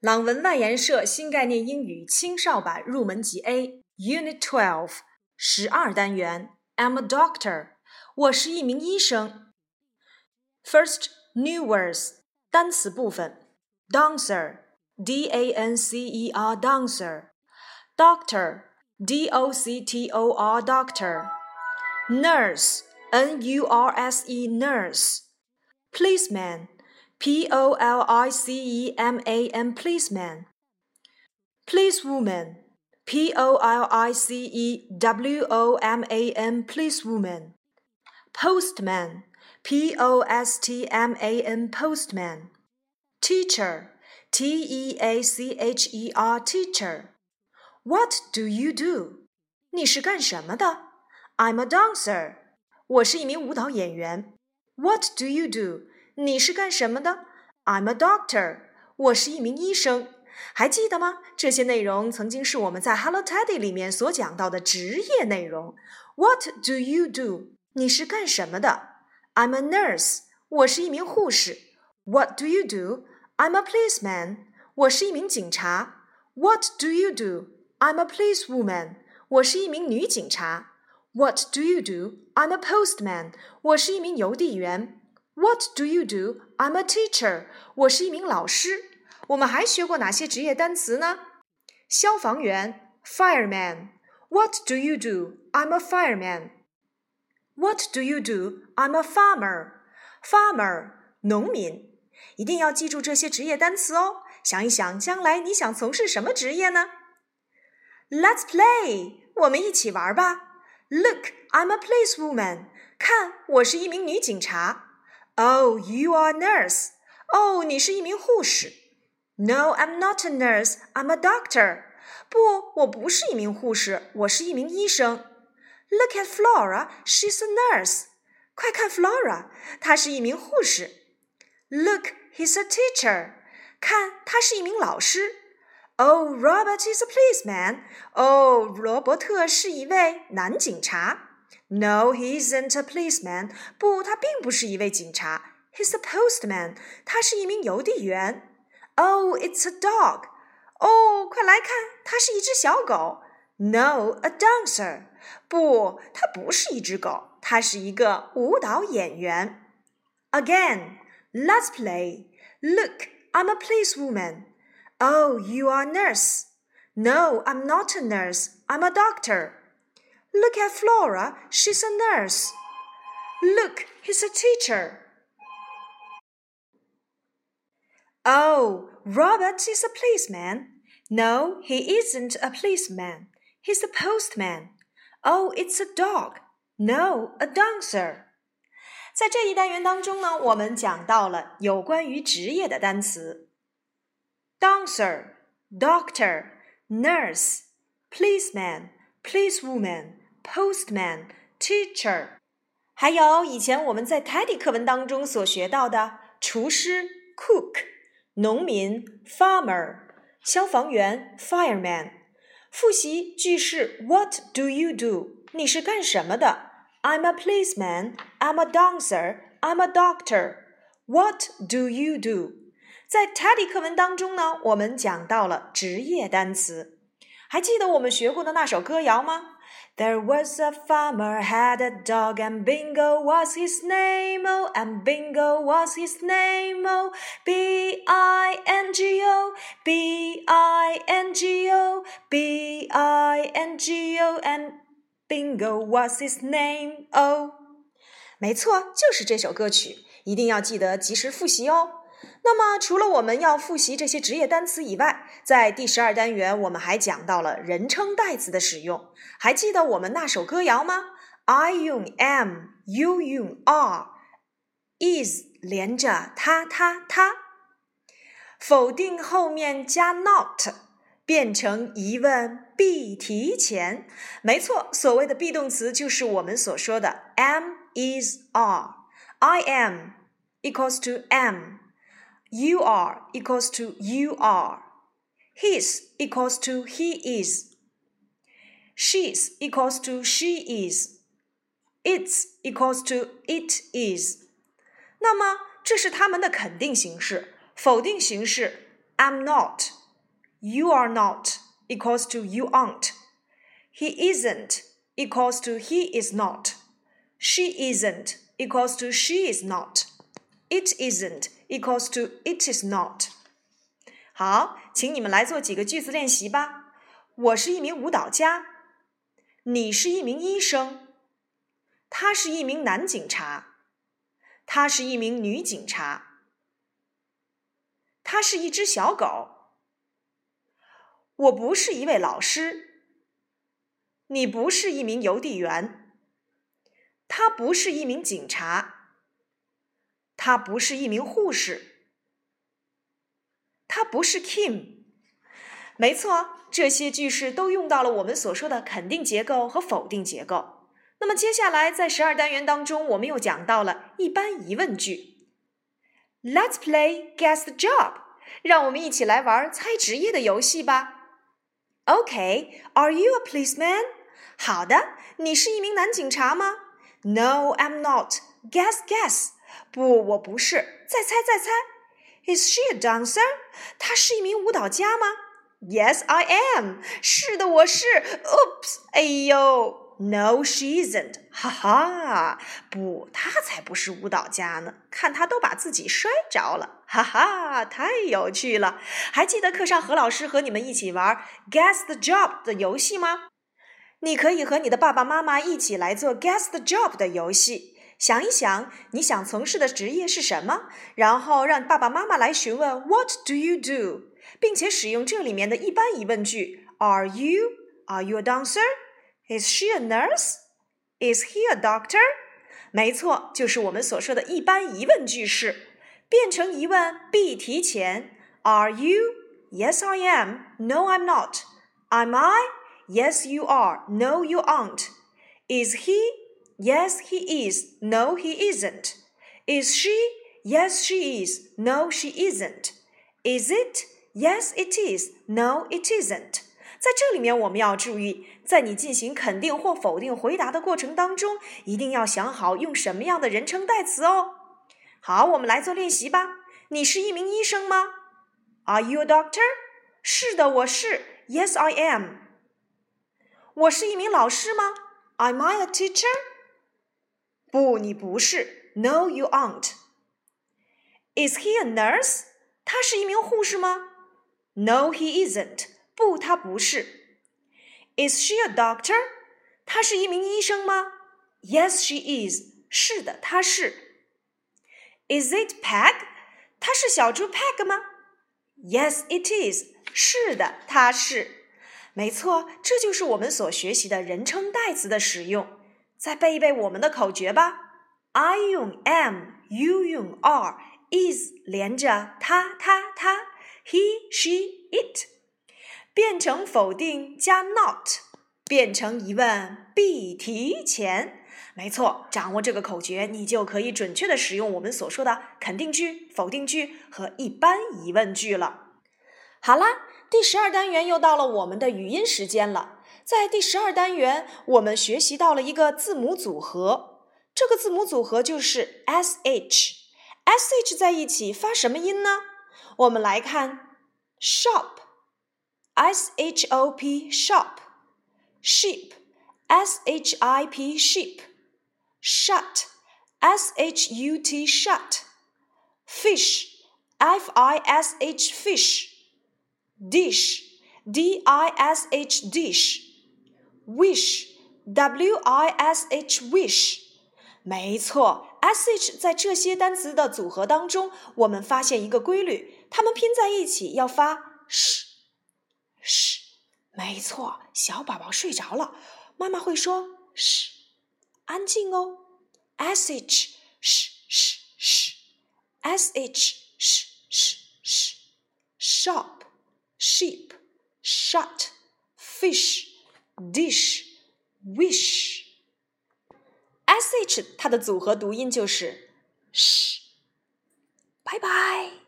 朗文外研社新概念英语青少版入门级 A Unit Twelve 十二单元 I'm a doctor，我是一名医生。First new words 单词部分 dancer D A N C E R dancer doctor D O C T O R doctor nurse N U R S E nurse policeman P O L I C E M A N policeman. Policewoman. P O L I C E W O M A N policewoman. Postman. P O S T M A N postman. Teacher. T E A C H E R teacher. What do you do? 你是干什么的？I'm a dancer. 我是一名舞蹈演员。What do you do? 你是干什么的？I'm a doctor，我是一名医生。还记得吗？这些内容曾经是我们在 Hello Teddy 里面所讲到的职业内容。What do you do？你是干什么的？I'm a nurse，我是一名护士。What do you do？I'm a policeman，我是一名警察。What do you do？I'm a policewoman，我是一名女警察。What do you do？I'm a postman，我是一名邮递员。 What do you do? I'm a teacher. 我是一名老师。我们还学过哪些职业单词呢？消防员，fireman。What do you do? I'm a fireman. What do you do? I'm a farmer. Farmer，农民。一定要记住这些职业单词哦。想一想，将来你想从事什么职业呢？Let's play，我们一起玩吧。Look, I'm a policewoman. 看，我是一名女警察。 Oh, you are a nurse. 哦，你是一名护士。No, I'm not a nurse. I'm a doctor. 不，我不是一名护士，我是一名医生。Look at Flora. She's a nurse. 快看 Flora，她是一名护士。Look, he's a teacher. 看，他是一名老师。Oh, Robert is a policeman. 哦，罗伯特是一位男警察。 no, he isn't a policeman. 不，他并不是一位警察。He's a postman. 他是一名邮递员。Oh, it's a dog. 哦，快来看，它是一只小狗。No, a dancer. 不，它不是一只狗，它是一个舞蹈演员。Again, let's play. Look, I'm a policewoman. Oh, you are a nurse. No, I'm not a nurse. I'm a doctor. Look at Flora, she's a nurse. Look, he's a teacher. Oh, Robert is a policeman. No, he isn't a policeman. He's a postman. Oh, it's a dog. No, a dancer. 在这一单元当中呢，我们讲到了有关于职业的单词：dancer、doctor、nurse、policeman、policewoman。 Postman, teacher，还有以前我们在 Teddy 课文当中所学到的厨师 cook、农民 farmer、消防员 fireman。复习句式 What do you do？你是干什么的？I'm a policeman. I'm a dancer. I'm a doctor. What do you do？在 Teddy 课文当中呢，我们讲到了职业单词。还记得我们学过的那首歌谣吗 ？There was a farmer had a dog and Bingo was his name oh and Bingo was his name oh B I N G O B I N G O B I N G O and Bingo was his name oh 没错，就是这首歌曲，一定要记得及时复习哦。 那么，除了我们要复习这些职业单词以外，在第十二单元我们还讲到了人称代词的使用。还记得我们那首歌谣吗？I 用 am，you 用 are，is 连着他他他，否定后面加 not，变成疑问 be 提前。没错，所谓的 be 动词就是我们所说的 am is are。I am equals to am。You are equals to you are. His equals to he is. She's equals to she is. It's equals to it is. 那么这是它们的肯定形式，否定形式 I'm not. You are not equals to you aren't. He isn't equals to he is not. She isn't equals to she is not. It isn't equals to it is not. 好，请你们来做几个句子练习吧。我是一名舞蹈家。你是一名医生。他是一名男警察。他是一名女警察。他是一只小狗。我不是一位老师。你不是一名邮递员。他不是一名警察。他不是一名护士。他不是 Kim。没错，这些句式都用到了我们所说的肯定结构和否定结构。那么接下来在十二单元当中，我们又讲到了一般疑问句。Let's play guess the job。让我们一起来玩猜职业的游戏吧。OK，Are you a policeman？好的，你是一名男警察吗？No，I'm not。Guess，guess。不，我不是。再猜，再猜。Is she a dancer？她是一名舞蹈家吗？Yes, I am. 是的，我是。Oops，哎呦，No, she isn't. 哈哈，不，她才不是舞蹈家呢。看她都把自己摔着了，哈哈，太有趣了。还记得课上何老师和你们一起玩 Guess the Job 的游戏吗？你可以和你的爸爸妈妈一起来做 Guess the Job 的游戏。想一想，你想从事的职业是什么？然后让爸爸妈妈来询问 What do you do？并且使用这里面的一般疑问句：Are you? Are you a dancer? Is she a nurse? Is he a doctor? 没错，就是我们所说的一般疑问句式。变成疑问必提前。Are you? Yes, I am. No, I'm not. Am I? Yes, you are. No, you aren't. Is he? Yes, he is. No, he isn't. Is she? Yes, she is. No, she isn't. Is it? Yes, it is. No, it isn't. 在这里面，我们要注意，在你进行肯定或否定回答的过程当中，一定要想好用什么样的人称代词哦。好，我们来做练习吧。你是一名医生吗？Are you a doctor？是的，我是。Yes, I am。我是一名老师吗？Am I a teacher？ 不，你不是。No, you aren't。Is he a nurse？他是一名护士吗？No, he isn't. 不，他不是。Is she a doctor? 她是一名医生吗？Yes, she is. 是的，她是。Is it Peg? 她是小猪 Peg 吗？Yes, it is. 是的，她是。没错，这就是我们所学习的人称代词的使用。 再背一背我们的口诀吧。I 用 am, you 用 are, is 连着他、他、他。he, she, it，变成否定加 not，变成疑问必提前。没错，掌握这个口诀，你就可以准确的使用我们所说的肯定句、否定句和一般疑问句了。好啦，第十二单元又到了我们的语音时间了。在第十二单元，我们学习到了一个字母组合，这个字母组合就是 s h。s h 在一起发什么音呢？我们来看 shop，s h o p shop，sheep，s h i p sheep，shut，s h u t shut，fish，f i s h fish，dish，d i s h wish。W I S H wish，没错，S H 在这些单词的组合当中，我们发现一个规律，它们拼在一起要发 sh sh。没错，小宝宝睡着了，妈妈会说 sh，安静哦，S H sh sh sh，S H sh sh sh，shop sheep shut fish。Dish wish。sh 它的组合读音就是 sh。拜拜。